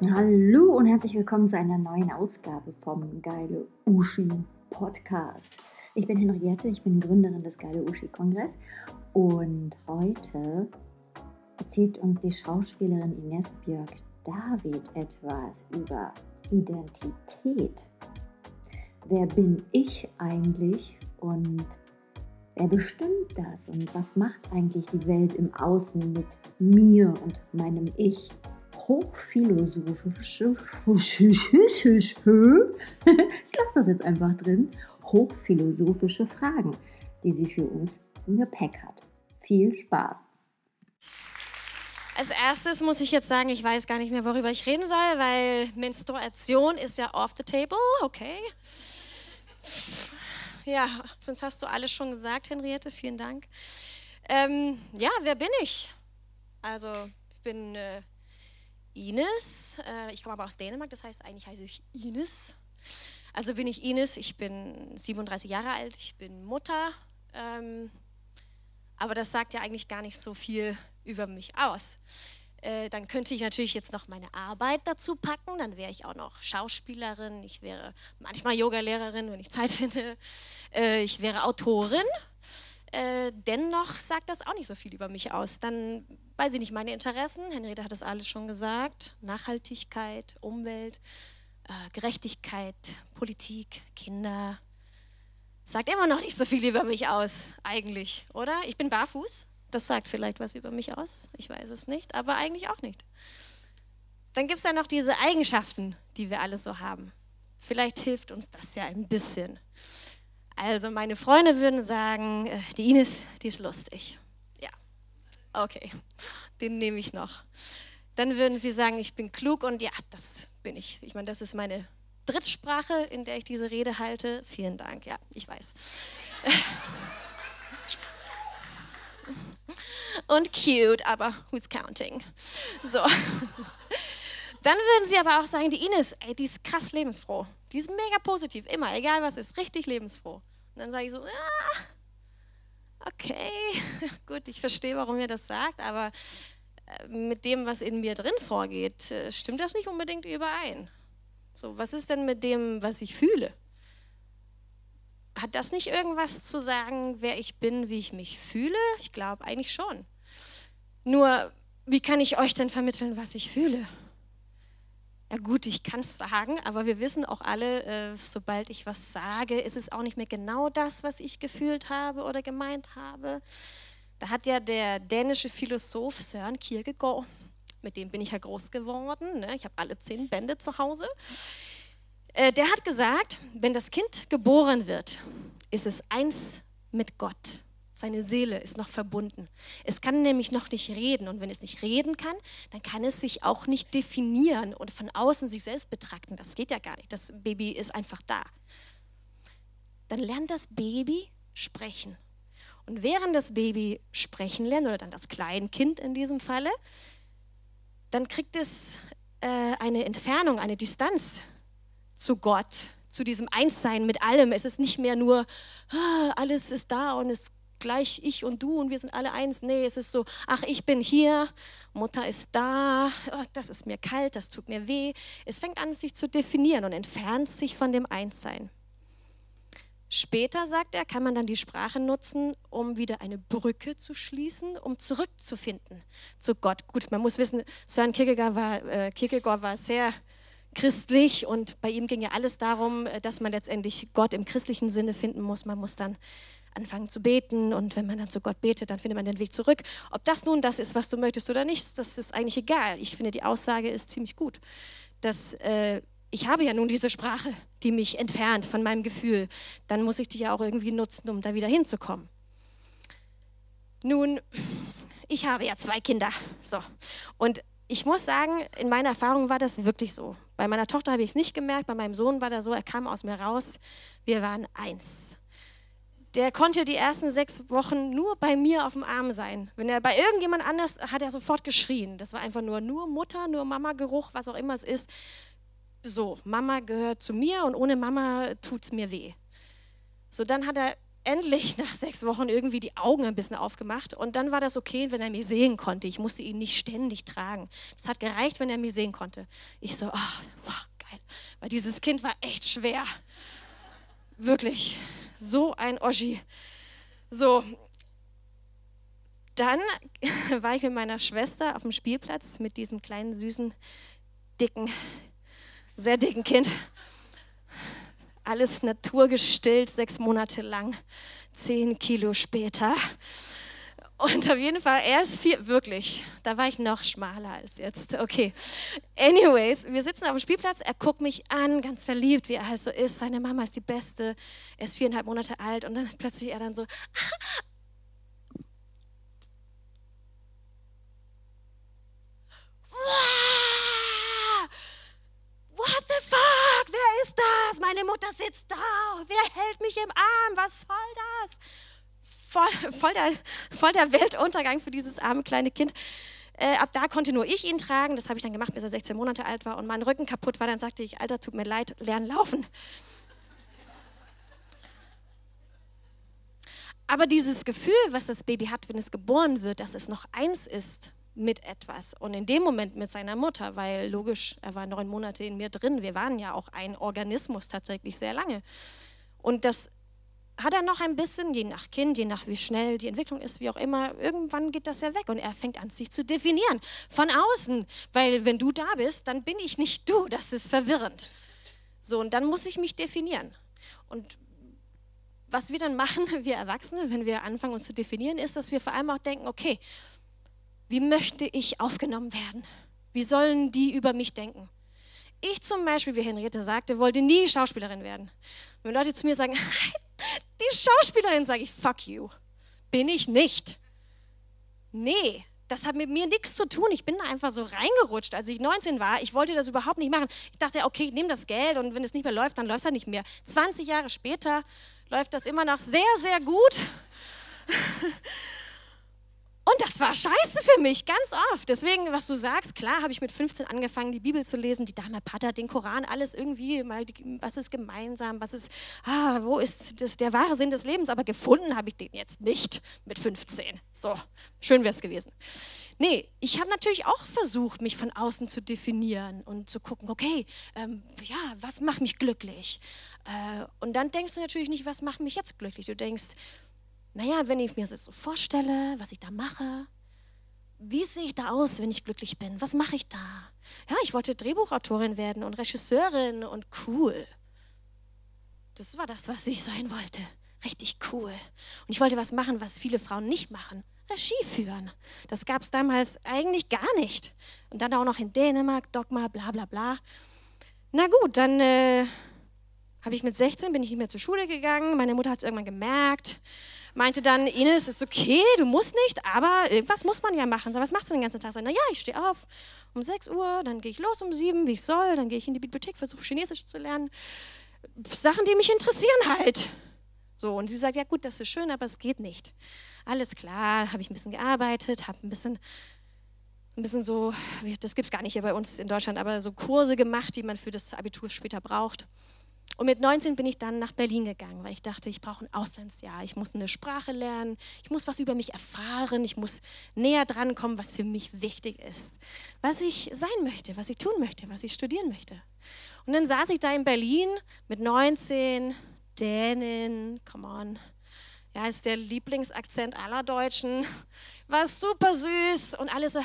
Hallo und herzlich willkommen zu einer neuen Ausgabe vom Geile Uschi Podcast. Ich bin Henriette, ich bin Gründerin des Geile Uschi Kongress und heute erzählt uns die Schauspielerin Ines Björk David etwas über Identität. Wer bin ich eigentlich und wer bestimmt das und was macht eigentlich die Welt im Außen mit mir und meinem Ich? Hochphilosophische, ich lasse das jetzt einfach drin, hochphilosophische Fragen, die sie für uns im Gepäck hat. Viel Spaß! Als erstes muss ich jetzt sagen, ich weiß gar nicht mehr, worüber ich reden soll, weil Menstruation ist ja off the table, okay. Ja, sonst hast du alles schon gesagt, Henriette, vielen Dank. Ähm, ja, wer bin ich? Also, ich bin äh, Ines. Äh, ich komme aber aus Dänemark, das heißt eigentlich heiße ich Ines. Also bin ich Ines, ich bin 37 Jahre alt, ich bin Mutter. Ähm, aber das sagt ja eigentlich gar nicht so viel über mich aus. Äh, dann könnte ich natürlich jetzt noch meine Arbeit dazu packen, dann wäre ich auch noch Schauspielerin, ich wäre manchmal Yogalehrerin, wenn ich Zeit finde, äh, ich wäre Autorin. Äh, dennoch sagt das auch nicht so viel über mich aus. Dann weiß ich nicht, meine Interessen, Henriette hat das alles schon gesagt, Nachhaltigkeit, Umwelt, äh, Gerechtigkeit, Politik, Kinder, sagt immer noch nicht so viel über mich aus, eigentlich, oder? Ich bin barfuß, das sagt vielleicht was über mich aus, ich weiß es nicht, aber eigentlich auch nicht. Dann gibt es ja noch diese Eigenschaften, die wir alle so haben. Vielleicht hilft uns das ja ein bisschen. Also meine Freunde würden sagen, äh, die Ines, die ist lustig. Ja, okay, den nehme ich noch. Dann würden sie sagen, ich bin klug und ja, das bin ich. Ich meine, das ist meine Drittsprache, in der ich diese Rede halte. Vielen Dank, ja, ich weiß. und cute, aber who's counting? So. Dann würden sie aber auch sagen, die Ines, ey, die ist krass lebensfroh. Die ist mega positiv, immer, egal was ist, richtig lebensfroh. Und dann sage ich so, ah, okay, gut, ich verstehe, warum ihr das sagt, aber äh, mit dem, was in mir drin vorgeht, äh, stimmt das nicht unbedingt überein. So, was ist denn mit dem, was ich fühle? Hat das nicht irgendwas zu sagen, wer ich bin, wie ich mich fühle? Ich glaube eigentlich schon. Nur, wie kann ich euch denn vermitteln, was ich fühle? Ja gut, ich kann es sagen, aber wir wissen auch alle, äh, sobald ich was sage, ist es auch nicht mehr genau das, was ich gefühlt habe oder gemeint habe. Da hat ja der dänische Philosoph Søren Kierkegaard, mit dem bin ich ja groß geworden, ne? ich habe alle zehn Bände zu Hause, äh, der hat gesagt, wenn das Kind geboren wird, ist es eins mit Gott. Seine Seele ist noch verbunden. Es kann nämlich noch nicht reden. Und wenn es nicht reden kann, dann kann es sich auch nicht definieren und von außen sich selbst betrachten. Das geht ja gar nicht. Das Baby ist einfach da. Dann lernt das Baby sprechen. Und während das Baby sprechen lernt, oder dann das Kleinkind in diesem Falle, dann kriegt es äh, eine Entfernung, eine Distanz zu Gott, zu diesem Einssein mit allem. Es ist nicht mehr nur, ah, alles ist da und es gleich ich und du und wir sind alle eins. Nee, es ist so, ach, ich bin hier, Mutter ist da, oh, das ist mir kalt, das tut mir weh. Es fängt an, sich zu definieren und entfernt sich von dem Einssein. Später, sagt er, kann man dann die Sprache nutzen, um wieder eine Brücke zu schließen, um zurückzufinden zu Gott. Gut, man muss wissen, Søren Kierkegaard war, äh, Kierkegaard war sehr christlich und bei ihm ging ja alles darum, äh, dass man letztendlich Gott im christlichen Sinne finden muss. Man muss dann anfangen zu beten und wenn man dann zu Gott betet, dann findet man den Weg zurück. Ob das nun das ist, was du möchtest oder nicht, das ist eigentlich egal. Ich finde, die Aussage ist ziemlich gut, dass äh, ich habe ja nun diese Sprache, die mich entfernt von meinem Gefühl. Dann muss ich die ja auch irgendwie nutzen, um da wieder hinzukommen. Nun, ich habe ja zwei Kinder. So. Und ich muss sagen, in meiner Erfahrung war das wirklich so. Bei meiner Tochter habe ich es nicht gemerkt, bei meinem Sohn war das so, er kam aus mir raus, wir waren eins der konnte die ersten sechs Wochen nur bei mir auf dem Arm sein. Wenn er bei irgendjemand anders, hat er sofort geschrien. Das war einfach nur, nur Mutter, nur Mama-Geruch, was auch immer es ist. So, Mama gehört zu mir und ohne Mama tut es mir weh. So, dann hat er endlich nach sechs Wochen irgendwie die Augen ein bisschen aufgemacht und dann war das okay, wenn er mich sehen konnte. Ich musste ihn nicht ständig tragen. Es hat gereicht, wenn er mich sehen konnte. Ich so, ach, wow, geil. Weil dieses Kind war echt schwer. Wirklich. So ein Oschi. So. Dann war ich mit meiner Schwester auf dem Spielplatz mit diesem kleinen, süßen, dicken, sehr dicken Kind alles naturgestillt, sechs Monate lang, zehn Kilo später. Und auf jeden Fall, er ist vier, wirklich, da war ich noch schmaler als jetzt. Okay. Anyways, wir sitzen auf dem Spielplatz, er guckt mich an, ganz verliebt, wie er halt so ist. Seine Mama ist die Beste, er ist viereinhalb Monate alt und dann plötzlich er dann so, What the fuck? Wer ist das? Meine Mutter sitzt da. Wer hält mich im Arm? Was soll das? Voll, voll, der, voll der Weltuntergang für dieses arme kleine Kind. Äh, ab da konnte nur ich ihn tragen. Das habe ich dann gemacht, bis er 16 Monate alt war und mein Rücken kaputt war. Dann sagte ich, Alter, tut mir leid, lern laufen. Aber dieses Gefühl, was das Baby hat, wenn es geboren wird, dass es noch eins ist mit etwas. Und in dem Moment mit seiner Mutter, weil logisch, er war neun Monate in mir drin. Wir waren ja auch ein Organismus tatsächlich sehr lange. Und das hat er noch ein bisschen, je nach Kind, je nach wie schnell die Entwicklung ist, wie auch immer, irgendwann geht das ja weg und er fängt an, sich zu definieren von außen. Weil wenn du da bist, dann bin ich nicht du. Das ist verwirrend. So, und dann muss ich mich definieren. Und was wir dann machen, wir Erwachsene, wenn wir anfangen uns zu definieren, ist, dass wir vor allem auch denken, okay, wie möchte ich aufgenommen werden? Wie sollen die über mich denken? Ich zum Beispiel, wie Henriette sagte, wollte nie Schauspielerin werden. Wenn Leute zu mir sagen, die Schauspielerin, sage ich, fuck you. Bin ich nicht. Nee, das hat mit mir nichts zu tun. Ich bin da einfach so reingerutscht, als ich 19 war. Ich wollte das überhaupt nicht machen. Ich dachte, okay, ich nehme das Geld und wenn es nicht mehr läuft, dann läuft es halt nicht mehr. 20 Jahre später läuft das immer noch sehr, sehr gut. Und das war scheiße für mich, ganz oft. Deswegen, was du sagst, klar habe ich mit 15 angefangen, die Bibel zu lesen, die Dame Pater, den Koran, alles irgendwie, mal, was ist gemeinsam, was ist, ah, wo ist das, der wahre Sinn des Lebens? Aber gefunden habe ich den jetzt nicht mit 15. So, schön wäre es gewesen. Nee, ich habe natürlich auch versucht, mich von außen zu definieren und zu gucken, okay, ähm, ja, was macht mich glücklich? Äh, und dann denkst du natürlich nicht, was macht mich jetzt glücklich? Du denkst, naja, wenn ich mir das so vorstelle, was ich da mache, wie sehe ich da aus, wenn ich glücklich bin? Was mache ich da? Ja, ich wollte Drehbuchautorin werden und Regisseurin und cool. Das war das, was ich sein wollte. Richtig cool. Und ich wollte was machen, was viele Frauen nicht machen. Regie führen. Das gab es damals eigentlich gar nicht. Und dann auch noch in Dänemark, Dogma, bla bla bla. Na gut, dann äh, habe ich mit 16, bin ich nicht mehr zur Schule gegangen. Meine Mutter hat es irgendwann gemerkt meinte dann, Ines, ist okay, du musst nicht, aber irgendwas muss man ja machen. was machst du den ganzen Tag? Sag, na ja, ich stehe auf um 6 Uhr, dann gehe ich los um 7, wie ich soll, dann gehe ich in die Bibliothek, versuche Chinesisch zu lernen. Sachen, die mich interessieren halt. So, und sie sagt, ja gut, das ist schön, aber es geht nicht. Alles klar, habe ich ein bisschen gearbeitet, habe ein bisschen, ein bisschen so, das gibt es gar nicht hier bei uns in Deutschland, aber so Kurse gemacht, die man für das Abitur später braucht. Und mit 19 bin ich dann nach Berlin gegangen, weil ich dachte, ich brauche ein Auslandsjahr. Ich muss eine Sprache lernen, ich muss was über mich erfahren, ich muss näher dran kommen, was für mich wichtig ist. Was ich sein möchte, was ich tun möchte, was ich studieren möchte. Und dann saß ich da in Berlin mit 19, Dänen, come on, ja, ist der Lieblingsakzent aller Deutschen. War super süß. Und alle so,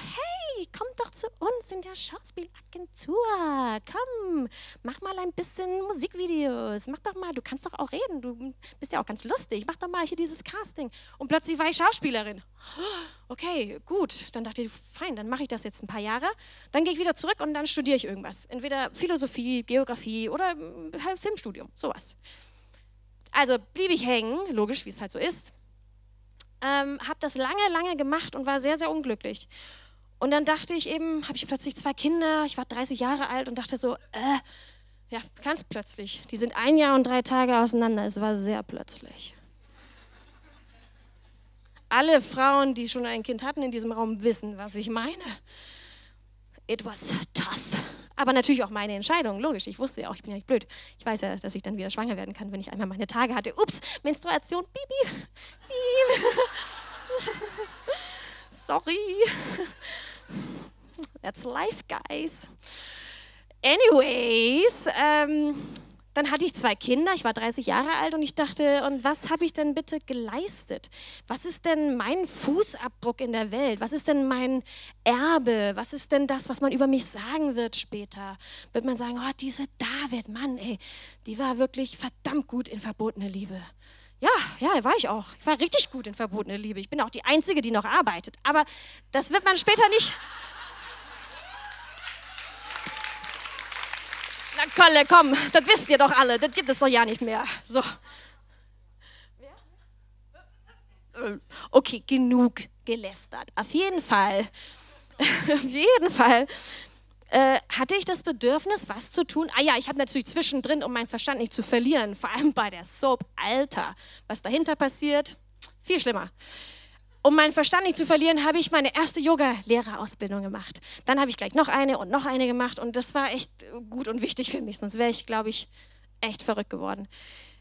komm doch zu uns in der Schauspielagentur. Komm, mach mal ein bisschen Musikvideos. Mach doch mal, du kannst doch auch reden. Du bist ja auch ganz lustig. Mach doch mal hier dieses Casting. Und plötzlich war ich Schauspielerin. Okay, gut. Dann dachte ich, fein, dann mache ich das jetzt ein paar Jahre. Dann gehe ich wieder zurück und dann studiere ich irgendwas. Entweder Philosophie, Geografie oder halt Filmstudium, sowas. Also blieb ich hängen, logisch, wie es halt so ist. Ähm, habe das lange, lange gemacht und war sehr, sehr unglücklich. Und dann dachte ich eben, habe ich plötzlich zwei Kinder, ich war 30 Jahre alt und dachte so, äh, ja, ganz plötzlich. Die sind ein Jahr und drei Tage auseinander. Es war sehr plötzlich. Alle Frauen, die schon ein Kind hatten in diesem Raum, wissen, was ich meine. It was tough. Aber natürlich auch meine Entscheidung, logisch. Ich wusste ja auch, ich bin ja nicht blöd. Ich weiß ja, dass ich dann wieder schwanger werden kann, wenn ich einmal meine Tage hatte. Ups, Menstruation, piep, piep. Sorry. That's life, guys. Anyways, ähm, dann hatte ich zwei Kinder, ich war 30 Jahre alt und ich dachte, und was habe ich denn bitte geleistet? Was ist denn mein Fußabdruck in der Welt? Was ist denn mein Erbe? Was ist denn das, was man über mich sagen wird später? Wird man sagen, oh, diese David, Mann, ey, die war wirklich verdammt gut in verbotene Liebe. Ja, ja, war ich auch. Ich war richtig gut in verbotene Liebe. Ich bin auch die Einzige, die noch arbeitet. Aber das wird man später nicht Na Kolle, komm, das wisst ihr doch alle, das gibt es doch ja nicht mehr. So. Okay, genug gelästert. Auf jeden Fall, auf jeden Fall äh, hatte ich das Bedürfnis, was zu tun. Ah ja, ich habe natürlich zwischendrin, um meinen Verstand nicht zu verlieren, vor allem bei der Soap, Alter, was dahinter passiert, viel schlimmer um meinen Verstand nicht zu verlieren, habe ich meine erste Yoga-Lehrerausbildung gemacht. Dann habe ich gleich noch eine und noch eine gemacht und das war echt gut und wichtig für mich, sonst wäre ich, glaube ich, echt verrückt geworden.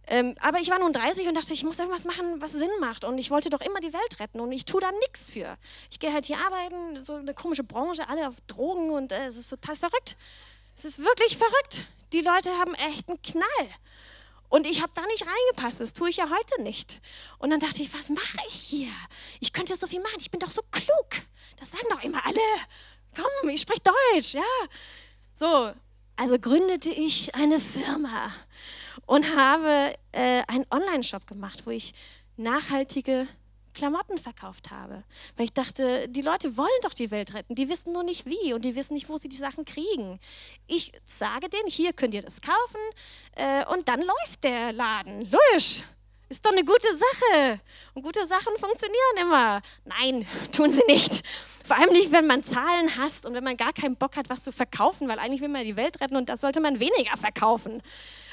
Ähm, aber ich war nun 30 und dachte, ich muss irgendwas machen, was Sinn macht. Und ich wollte doch immer die Welt retten und ich tue da nichts für. Ich gehe halt hier arbeiten, so eine komische Branche, alle auf Drogen und äh, es ist total verrückt. Es ist wirklich verrückt. Die Leute haben echt einen Knall. Und ich habe da nicht reingepasst, das tue ich ja heute nicht. Und dann dachte ich, was mache ich hier? Ich könnte so viel machen, ich bin doch so klug. Das sagen doch immer alle. Komm, ich spreche Deutsch, ja. So, also gründete ich eine Firma und habe äh, einen Online-Shop gemacht, wo ich nachhaltige Klamotten verkauft habe. Weil ich dachte, die Leute wollen doch die Welt retten, die wissen nur nicht wie und die wissen nicht, wo sie die Sachen kriegen. Ich sage denen, hier könnt ihr das kaufen äh, und dann läuft der Laden. Logisch. Ist doch eine gute Sache. Und gute Sachen funktionieren immer. Nein, tun sie nicht. Vor allem nicht, wenn man Zahlen hasst und wenn man gar keinen Bock hat, was zu verkaufen, weil eigentlich will man die Welt retten und das sollte man weniger verkaufen.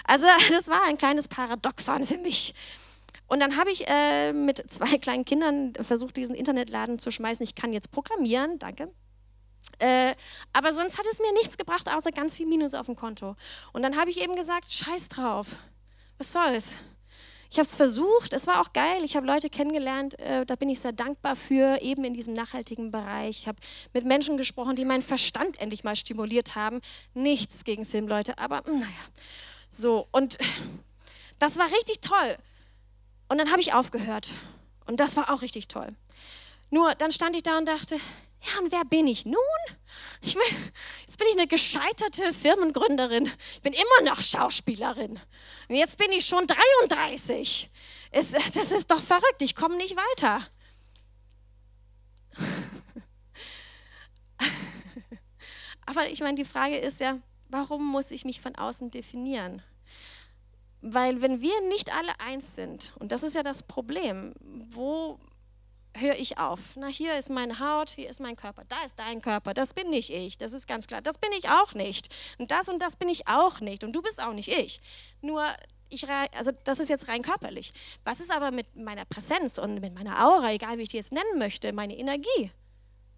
Also das war ein kleines Paradoxon für mich. Und dann habe ich äh, mit zwei kleinen Kindern versucht, diesen Internetladen zu schmeißen. Ich kann jetzt programmieren, danke. Äh, aber sonst hat es mir nichts gebracht, außer ganz viel Minus auf dem Konto. Und dann habe ich eben gesagt, scheiß drauf, was soll's. Ich habe es versucht, es war auch geil. Ich habe Leute kennengelernt, äh, da bin ich sehr dankbar für, eben in diesem nachhaltigen Bereich. Ich habe mit Menschen gesprochen, die meinen Verstand endlich mal stimuliert haben. Nichts gegen Filmleute, aber naja. So, und das war richtig toll. Und dann habe ich aufgehört. Und das war auch richtig toll. Nur dann stand ich da und dachte, ja, und wer bin ich nun? Ich ich eine gescheiterte Firmengründerin. Ich bin immer noch Schauspielerin. Und jetzt bin ich schon 33. Es, das ist doch verrückt. Ich komme nicht weiter. Aber ich meine, die Frage ist ja, warum muss ich mich von außen definieren? Weil wenn wir nicht alle eins sind, und das ist ja das Problem, wo höre ich auf? Na, hier ist meine Haut, hier ist mein Körper, da ist dein Körper, das bin nicht ich, das ist ganz klar, das bin ich auch nicht. Und das und das bin ich auch nicht und du bist auch nicht ich. Nur ich, also das ist jetzt rein körperlich. Was ist aber mit meiner Präsenz und mit meiner Aura, egal wie ich die jetzt nennen möchte, meine Energie?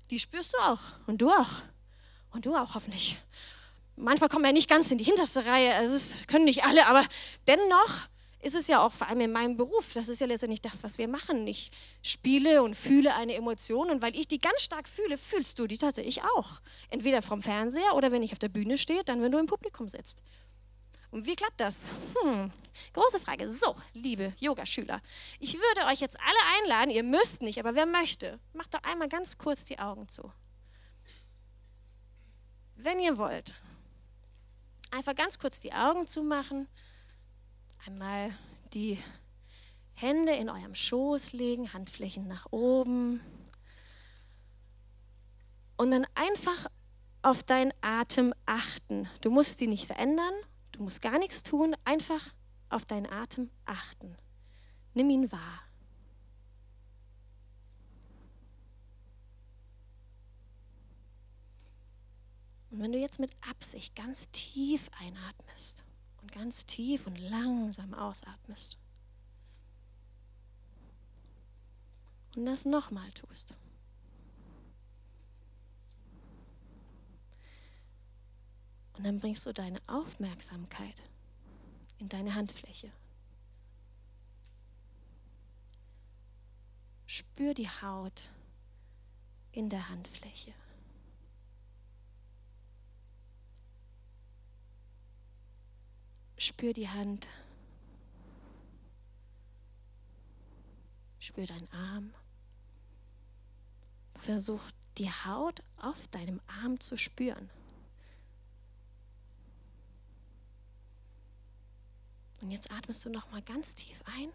Die spürst du auch und du auch und du auch hoffentlich manchmal kommen wir nicht ganz in die hinterste Reihe, also es können nicht alle, aber dennoch ist es ja auch vor allem in meinem Beruf, das ist ja letztendlich das, was wir machen. Ich spiele und fühle eine Emotion und weil ich die ganz stark fühle, fühlst du die tatsächlich auch. Entweder vom Fernseher oder wenn ich auf der Bühne stehe, dann wenn du im Publikum sitzt. Und wie klappt das? Hm, große Frage. So, liebe Yogaschüler, ich würde euch jetzt alle einladen, ihr müsst nicht, aber wer möchte, macht doch einmal ganz kurz die Augen zu. Wenn ihr wollt, einfach ganz kurz die Augen zumachen, einmal die Hände in eurem Schoß legen, Handflächen nach oben und dann einfach auf deinen Atem achten. Du musst die nicht verändern, du musst gar nichts tun, einfach auf deinen Atem achten. Nimm ihn wahr. Und wenn du jetzt mit Absicht ganz tief einatmest und ganz tief und langsam ausatmest und das nochmal tust. Und dann bringst du deine Aufmerksamkeit in deine Handfläche. Spür die Haut in der Handfläche. Spür die Hand. Spür deinen Arm. Versuch die Haut auf deinem Arm zu spüren. Und jetzt atmest du noch mal ganz tief ein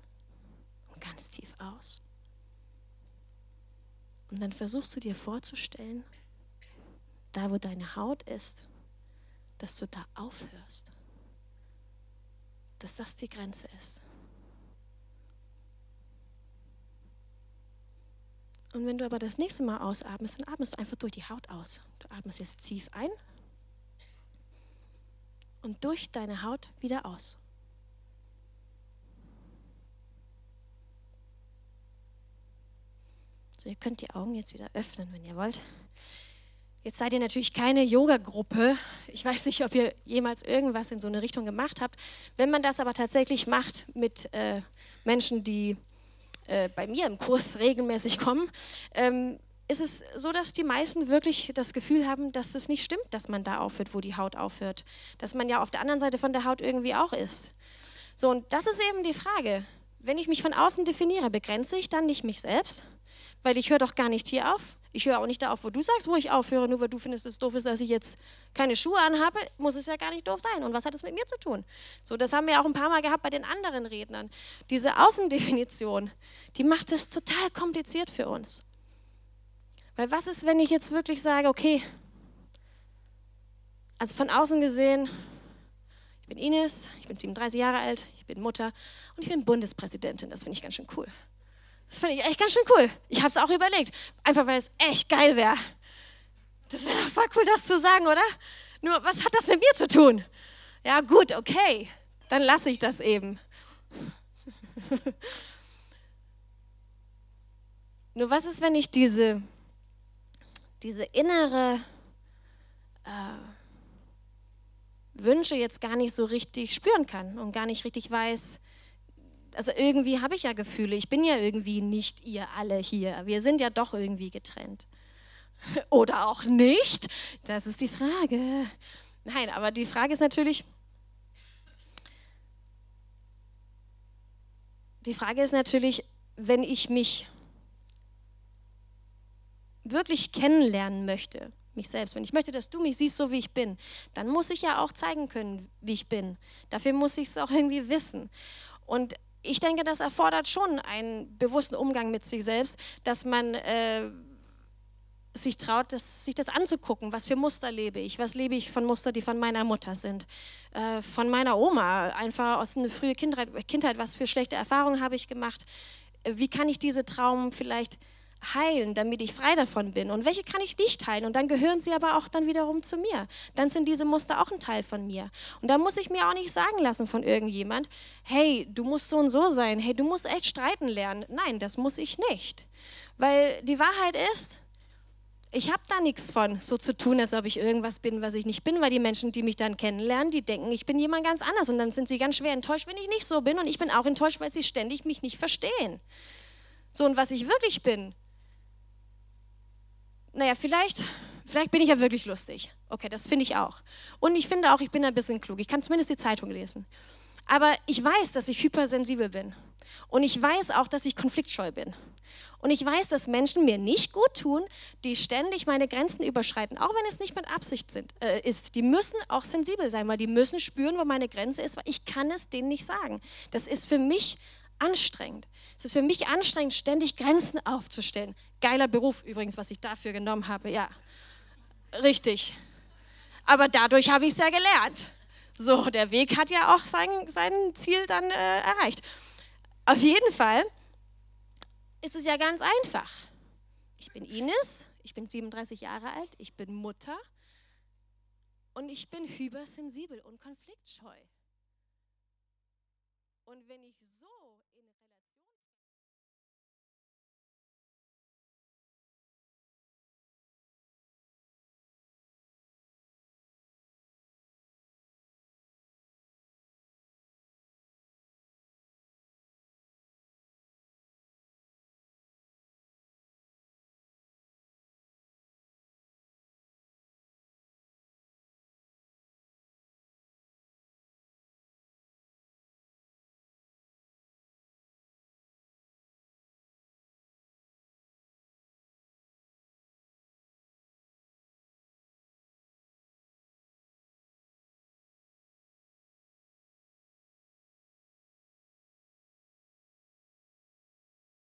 und ganz tief aus. Und dann versuchst du dir vorzustellen, da wo deine Haut ist, dass du da aufhörst. Dass das die Grenze ist. Und wenn du aber das nächste Mal ausatmest, dann atmest du einfach durch die Haut aus. Du atmest jetzt tief ein und durch deine Haut wieder aus. So, ihr könnt die Augen jetzt wieder öffnen, wenn ihr wollt. Jetzt seid ihr natürlich keine Yoga-Gruppe. Ich weiß nicht, ob ihr jemals irgendwas in so eine Richtung gemacht habt. Wenn man das aber tatsächlich macht mit äh, Menschen, die äh, bei mir im Kurs regelmäßig kommen, ähm, ist es so, dass die meisten wirklich das Gefühl haben, dass es nicht stimmt, dass man da aufhört, wo die Haut aufhört. Dass man ja auf der anderen Seite von der Haut irgendwie auch ist. So, und das ist eben die Frage. Wenn ich mich von außen definiere, begrenze ich dann nicht mich selbst? weil ich höre doch gar nicht hier auf. Ich höre auch nicht da auf, wo du sagst, wo ich aufhöre, nur weil du findest, es doof ist, dass ich jetzt keine Schuhe anhabe, muss es ja gar nicht doof sein. Und was hat das mit mir zu tun? So, das haben wir auch ein paar Mal gehabt bei den anderen Rednern. Diese Außendefinition, die macht es total kompliziert für uns. Weil was ist, wenn ich jetzt wirklich sage, okay, also von außen gesehen, ich bin Ines, ich bin 37 Jahre alt, ich bin Mutter und ich bin Bundespräsidentin. Das finde ich ganz schön cool. Das fand ich echt ganz schön cool. Ich habe es auch überlegt. Einfach weil es echt geil wäre. Das wäre doch voll cool, das zu sagen, oder? Nur, was hat das mit mir zu tun? Ja, gut, okay. Dann lasse ich das eben. Nur was ist, wenn ich diese, diese innere äh, Wünsche jetzt gar nicht so richtig spüren kann und gar nicht richtig weiß, also irgendwie habe ich ja Gefühle. Ich bin ja irgendwie nicht ihr alle hier. Wir sind ja doch irgendwie getrennt. Oder auch nicht? Das ist die Frage. Nein, aber die Frage ist natürlich, die Frage ist natürlich, wenn ich mich wirklich kennenlernen möchte, mich selbst, wenn ich möchte, dass du mich siehst, so wie ich bin, dann muss ich ja auch zeigen können, wie ich bin. Dafür muss ich es auch irgendwie wissen. Und ich denke, das erfordert schon einen bewussten Umgang mit sich selbst, dass man äh, sich traut, das, sich das anzugucken. Was für Muster lebe ich? Was lebe ich von Muster, die von meiner Mutter sind? Äh, von meiner Oma, einfach aus einer frühen Kindheit, Kindheit. Was für schlechte Erfahrungen habe ich gemacht? Äh, wie kann ich diese Traum vielleicht heilen, damit ich frei davon bin? Und welche kann ich nicht heilen? Und dann gehören sie aber auch dann wiederum zu mir. Dann sind diese Muster auch ein Teil von mir. Und da muss ich mir auch nicht sagen lassen von irgendjemand, hey, du musst so und so sein, hey, du musst echt streiten lernen. Nein, das muss ich nicht. Weil die Wahrheit ist, ich habe da nichts von, so zu tun, als ob ich irgendwas bin, was ich nicht bin, weil die Menschen, die mich dann kennenlernen, die denken, ich bin jemand ganz anders und dann sind sie ganz schwer enttäuscht, wenn ich nicht so bin und ich bin auch enttäuscht, weil sie ständig mich nicht verstehen. So, und was ich wirklich bin, naja, vielleicht, vielleicht bin ich ja wirklich lustig. Okay, das finde ich auch. Und ich finde auch, ich bin ein bisschen klug. Ich kann zumindest die Zeitung lesen. Aber ich weiß, dass ich hypersensibel bin. Und ich weiß auch, dass ich konfliktscheu bin. Und ich weiß, dass Menschen mir nicht gut tun, die ständig meine Grenzen überschreiten, auch wenn es nicht mit Absicht sind, äh, ist. Die müssen auch sensibel sein, weil die müssen spüren, wo meine Grenze ist, weil ich kann es denen nicht sagen. Das ist für mich anstrengend. Es ist für mich anstrengend, ständig Grenzen aufzustellen. Geiler Beruf übrigens, was ich dafür genommen habe. Ja, richtig. Aber dadurch habe ich es ja gelernt. So, der Weg hat ja auch sein, sein Ziel dann äh, erreicht. Auf jeden Fall ist es ja ganz einfach. Ich bin Ines, ich bin 37 Jahre alt, ich bin Mutter und ich bin hypersensibel und konfliktscheu. Und wenn ich